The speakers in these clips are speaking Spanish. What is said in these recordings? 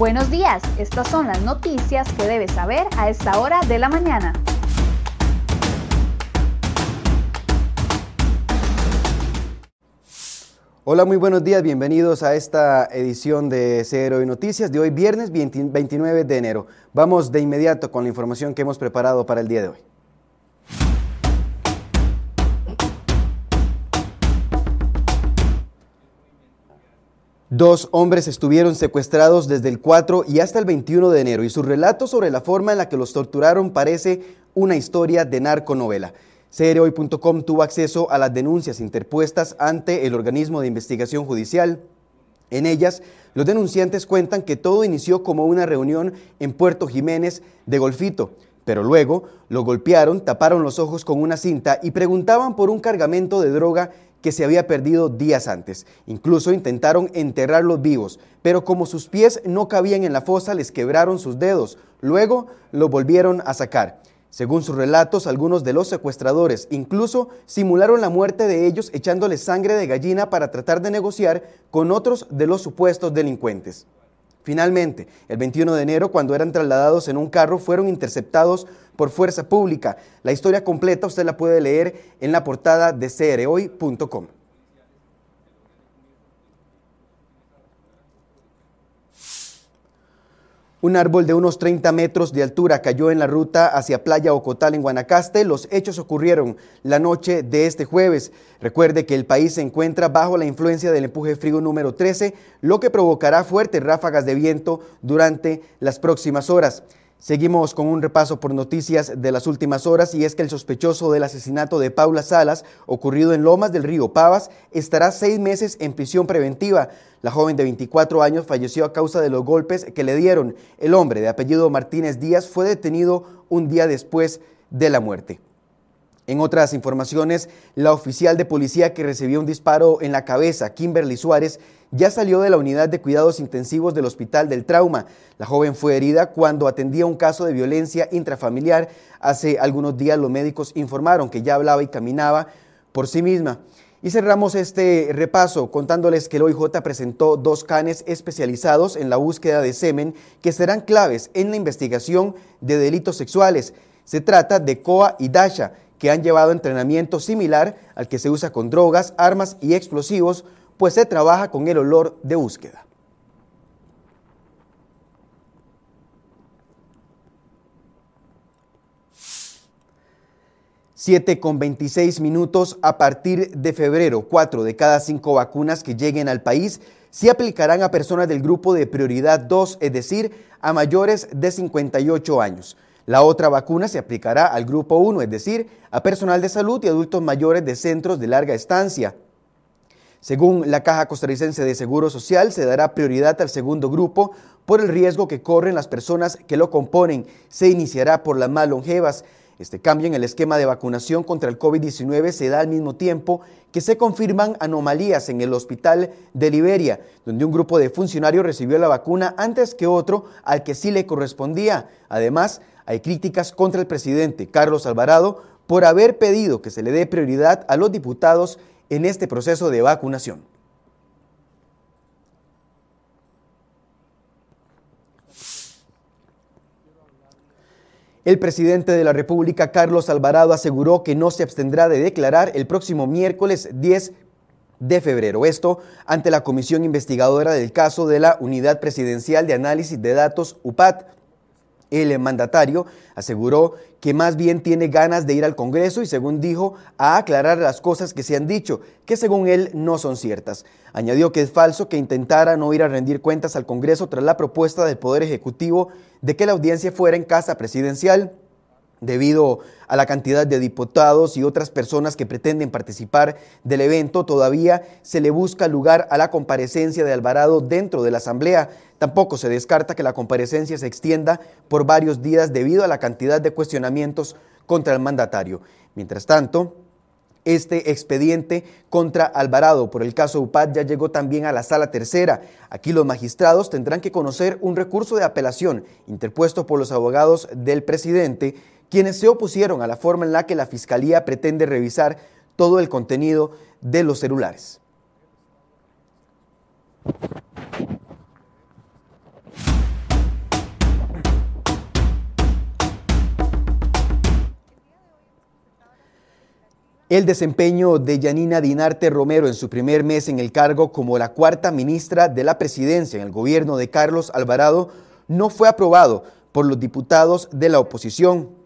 Buenos días, estas son las noticias que debes saber a esta hora de la mañana. Hola, muy buenos días, bienvenidos a esta edición de Cero y Noticias de hoy viernes 29 de enero. Vamos de inmediato con la información que hemos preparado para el día de hoy. Dos hombres estuvieron secuestrados desde el 4 y hasta el 21 de enero y su relato sobre la forma en la que los torturaron parece una historia de narconovela. CROI.com tuvo acceso a las denuncias interpuestas ante el organismo de investigación judicial. En ellas, los denunciantes cuentan que todo inició como una reunión en Puerto Jiménez de Golfito, pero luego lo golpearon, taparon los ojos con una cinta y preguntaban por un cargamento de droga que se había perdido días antes. Incluso intentaron enterrarlos vivos, pero como sus pies no cabían en la fosa, les quebraron sus dedos. Luego los volvieron a sacar. Según sus relatos, algunos de los secuestradores incluso simularon la muerte de ellos echándoles sangre de gallina para tratar de negociar con otros de los supuestos delincuentes. Finalmente, el 21 de enero, cuando eran trasladados en un carro, fueron interceptados por fuerza pública. La historia completa usted la puede leer en la portada de crhoy.com. Un árbol de unos 30 metros de altura cayó en la ruta hacia Playa Ocotal en Guanacaste. Los hechos ocurrieron la noche de este jueves. Recuerde que el país se encuentra bajo la influencia del empuje frío número 13, lo que provocará fuertes ráfagas de viento durante las próximas horas. Seguimos con un repaso por noticias de las últimas horas y es que el sospechoso del asesinato de Paula Salas, ocurrido en Lomas del Río Pavas, estará seis meses en prisión preventiva. La joven de 24 años falleció a causa de los golpes que le dieron. El hombre de apellido Martínez Díaz fue detenido un día después de la muerte. En otras informaciones, la oficial de policía que recibió un disparo en la cabeza, Kimberly Suárez, ya salió de la unidad de cuidados intensivos del Hospital del Trauma. La joven fue herida cuando atendía un caso de violencia intrafamiliar. Hace algunos días los médicos informaron que ya hablaba y caminaba por sí misma. Y cerramos este repaso contándoles que el OIJ presentó dos canes especializados en la búsqueda de semen que serán claves en la investigación de delitos sexuales. Se trata de COA y DASHA, que han llevado entrenamiento similar al que se usa con drogas, armas y explosivos pues se trabaja con el olor de búsqueda. Siete con 26 minutos a partir de febrero. Cuatro de cada cinco vacunas que lleguen al país se aplicarán a personas del grupo de prioridad 2, es decir, a mayores de 58 años. La otra vacuna se aplicará al grupo 1, es decir, a personal de salud y adultos mayores de centros de larga estancia. Según la Caja Costarricense de Seguro Social, se dará prioridad al segundo grupo por el riesgo que corren las personas que lo componen. Se iniciará por las más longevas. Este cambio en el esquema de vacunación contra el COVID-19 se da al mismo tiempo que se confirman anomalías en el hospital de Liberia, donde un grupo de funcionarios recibió la vacuna antes que otro al que sí le correspondía. Además, hay críticas contra el presidente Carlos Alvarado por haber pedido que se le dé prioridad a los diputados en este proceso de vacunación. El presidente de la República, Carlos Alvarado, aseguró que no se abstendrá de declarar el próximo miércoles 10 de febrero. Esto ante la comisión investigadora del caso de la Unidad Presidencial de Análisis de Datos UPAT, el mandatario aseguró que más bien tiene ganas de ir al Congreso y, según dijo, a aclarar las cosas que se han dicho, que según él no son ciertas. Añadió que es falso que intentara no ir a rendir cuentas al Congreso tras la propuesta del Poder Ejecutivo de que la audiencia fuera en casa presidencial. Debido a la cantidad de diputados y otras personas que pretenden participar del evento, todavía se le busca lugar a la comparecencia de Alvarado dentro de la Asamblea. Tampoco se descarta que la comparecencia se extienda por varios días debido a la cantidad de cuestionamientos contra el mandatario. Mientras tanto, este expediente contra Alvarado por el caso UPAD ya llegó también a la sala tercera. Aquí los magistrados tendrán que conocer un recurso de apelación interpuesto por los abogados del presidente quienes se opusieron a la forma en la que la Fiscalía pretende revisar todo el contenido de los celulares. El desempeño de Yanina Dinarte Romero en su primer mes en el cargo como la cuarta ministra de la presidencia en el gobierno de Carlos Alvarado no fue aprobado por los diputados de la oposición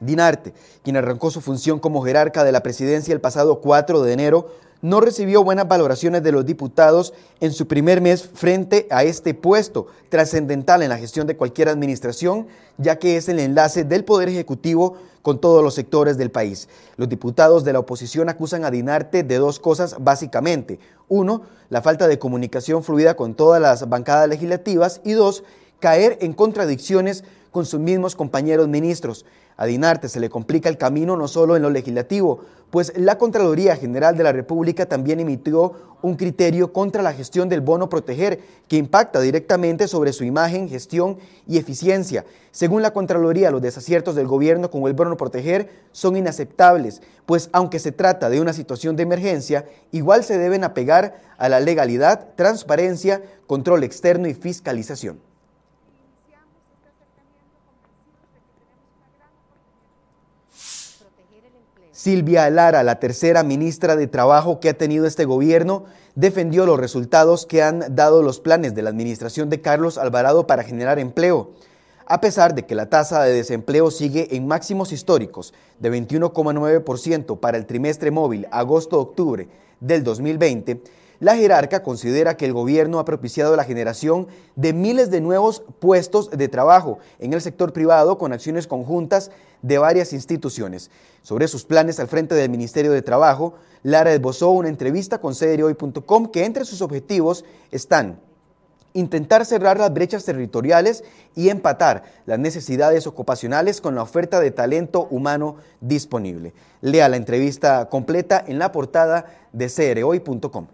Dinarte, quien arrancó su función como jerarca de la presidencia el pasado 4 de enero, no recibió buenas valoraciones de los diputados en su primer mes frente a este puesto trascendental en la gestión de cualquier administración, ya que es el enlace del Poder Ejecutivo con todos los sectores del país. Los diputados de la oposición acusan a Dinarte de dos cosas básicamente. Uno, la falta de comunicación fluida con todas las bancadas legislativas y dos, caer en contradicciones con sus mismos compañeros ministros. A Dinarte se le complica el camino no solo en lo legislativo, pues la Contraloría General de la República también emitió un criterio contra la gestión del bono proteger que impacta directamente sobre su imagen, gestión y eficiencia. Según la Contraloría, los desaciertos del gobierno con el bono proteger son inaceptables, pues aunque se trata de una situación de emergencia, igual se deben apegar a la legalidad, transparencia, control externo y fiscalización. Silvia Lara, la tercera ministra de Trabajo que ha tenido este gobierno, defendió los resultados que han dado los planes de la administración de Carlos Alvarado para generar empleo. A pesar de que la tasa de desempleo sigue en máximos históricos de 21,9% para el trimestre móvil agosto-octubre del 2020, la jerarca considera que el gobierno ha propiciado la generación de miles de nuevos puestos de trabajo en el sector privado con acciones conjuntas de varias instituciones. Sobre sus planes al frente del Ministerio de Trabajo, Lara esbozó una entrevista con CDROY.com que entre sus objetivos están intentar cerrar las brechas territoriales y empatar las necesidades ocupacionales con la oferta de talento humano disponible. Lea la entrevista completa en la portada de CROy.com.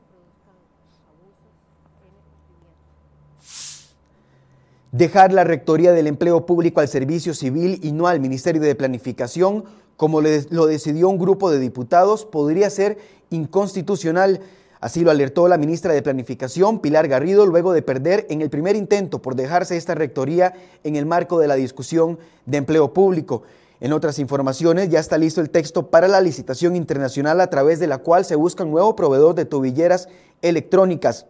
Dejar la Rectoría del Empleo Público al Servicio Civil y no al Ministerio de Planificación, como lo decidió un grupo de diputados, podría ser inconstitucional. Así lo alertó la ministra de Planificación, Pilar Garrido, luego de perder en el primer intento por dejarse esta rectoría en el marco de la discusión de empleo público. En otras informaciones, ya está listo el texto para la licitación internacional a través de la cual se busca un nuevo proveedor de tobilleras electrónicas.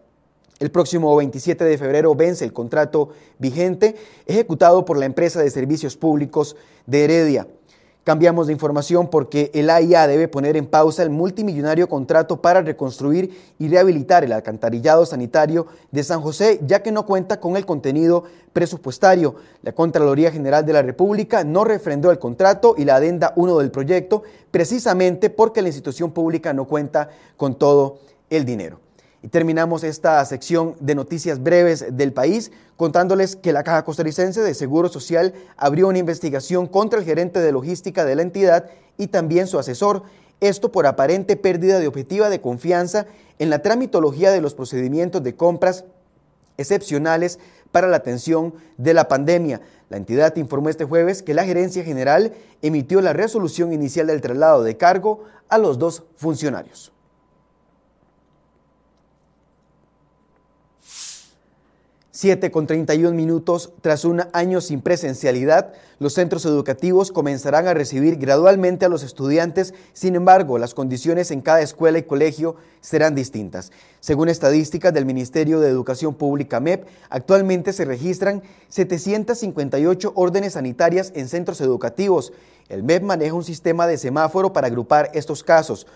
El próximo 27 de febrero vence el contrato vigente ejecutado por la empresa de servicios públicos de Heredia. Cambiamos de información porque el AIA debe poner en pausa el multimillonario contrato para reconstruir y rehabilitar el alcantarillado sanitario de San José, ya que no cuenta con el contenido presupuestario. La Contraloría General de la República no refrendó el contrato y la adenda 1 del proyecto, precisamente porque la institución pública no cuenta con todo el dinero. Y terminamos esta sección de noticias breves del país contándoles que la Caja Costarricense de Seguro Social abrió una investigación contra el gerente de logística de la entidad y también su asesor, esto por aparente pérdida de objetiva de confianza en la tramitología de los procedimientos de compras excepcionales para la atención de la pandemia. La entidad informó este jueves que la gerencia general emitió la resolución inicial del traslado de cargo a los dos funcionarios. 7 con 31 minutos, tras un año sin presencialidad, los centros educativos comenzarán a recibir gradualmente a los estudiantes, sin embargo, las condiciones en cada escuela y colegio serán distintas. Según estadísticas del Ministerio de Educación Pública MEP, actualmente se registran 758 órdenes sanitarias en centros educativos. El MEP maneja un sistema de semáforo para agrupar estos casos,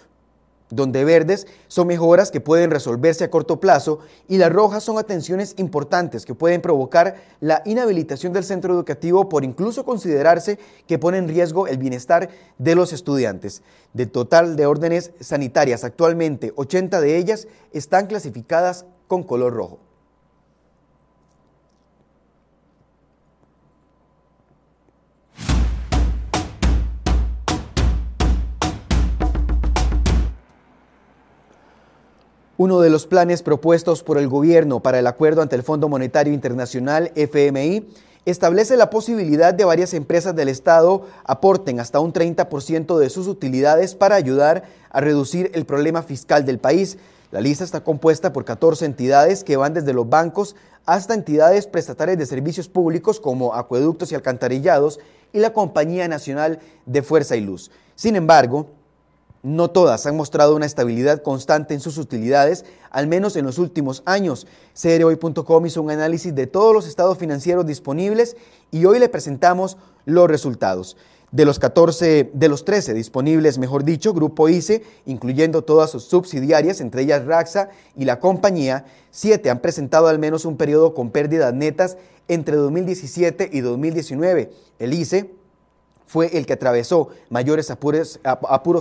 donde verdes son mejoras que pueden resolverse a corto plazo y las rojas son atenciones importantes que pueden provocar la inhabilitación del centro educativo por incluso considerarse que pone en riesgo el bienestar de los estudiantes. De total de órdenes sanitarias actualmente, 80 de ellas están clasificadas con color rojo. Uno de los planes propuestos por el gobierno para el acuerdo ante el Fondo Monetario Internacional, FMI, establece la posibilidad de varias empresas del Estado aporten hasta un 30% de sus utilidades para ayudar a reducir el problema fiscal del país. La lista está compuesta por 14 entidades que van desde los bancos hasta entidades prestatarias de servicios públicos como acueductos y alcantarillados y la Compañía Nacional de Fuerza y Luz. Sin embargo, no todas han mostrado una estabilidad constante en sus utilidades, al menos en los últimos años. CROI.com hizo un análisis de todos los estados financieros disponibles y hoy le presentamos los resultados. De los 14, de los 13 disponibles, mejor dicho, Grupo ICE, incluyendo todas sus subsidiarias, entre ellas Raxa y la compañía, 7 han presentado al menos un periodo con pérdidas netas entre 2017 y 2019. El ICE fue el que atravesó mayores apuros,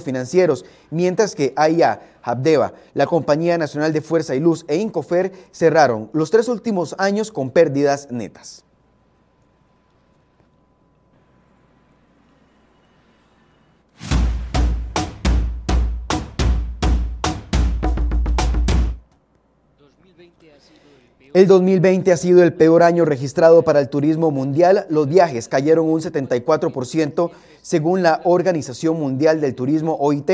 financieros, mientras que AIA, Habdeba, la Compañía Nacional de Fuerza y Luz e Incofer cerraron los tres últimos años con pérdidas netas. El 2020 ha sido el peor año registrado para el turismo mundial. Los viajes cayeron un 74% según la Organización Mundial del Turismo OIT.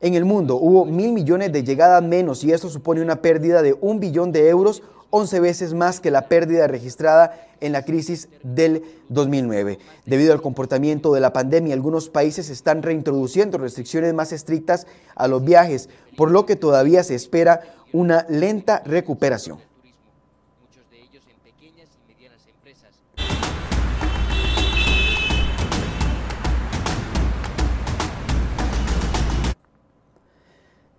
En el mundo hubo mil millones de llegadas menos y esto supone una pérdida de un billón de euros, 11 veces más que la pérdida registrada en la crisis del 2009. Debido al comportamiento de la pandemia, algunos países están reintroduciendo restricciones más estrictas a los viajes, por lo que todavía se espera una lenta recuperación.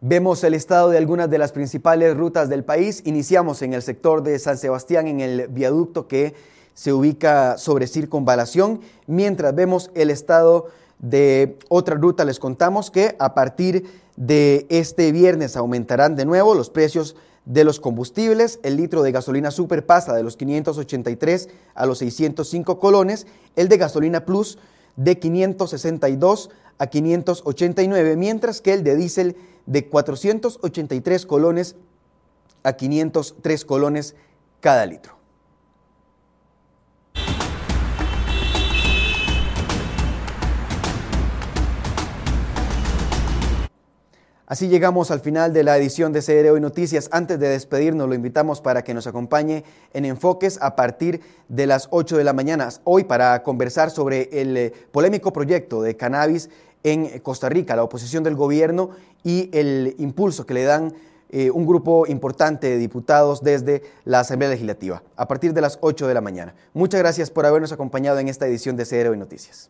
Vemos el estado de algunas de las principales rutas del país. Iniciamos en el sector de San Sebastián, en el viaducto que se ubica sobre circunvalación, mientras vemos el estado de otra ruta. Les contamos que a partir de este viernes aumentarán de nuevo los precios de los combustibles. El litro de gasolina super pasa de los 583 a los 605 colones. El de gasolina plus de 562 a 589, mientras que el de diésel de 483 colones a 503 colones cada litro. Así llegamos al final de la edición de CR Hoy Noticias. Antes de despedirnos, lo invitamos para que nos acompañe en Enfoques a partir de las 8 de la mañana. Hoy para conversar sobre el eh, polémico proyecto de cannabis en Costa Rica, la oposición del gobierno y el impulso que le dan eh, un grupo importante de diputados desde la Asamblea Legislativa, a partir de las 8 de la mañana. Muchas gracias por habernos acompañado en esta edición de CR Hoy Noticias.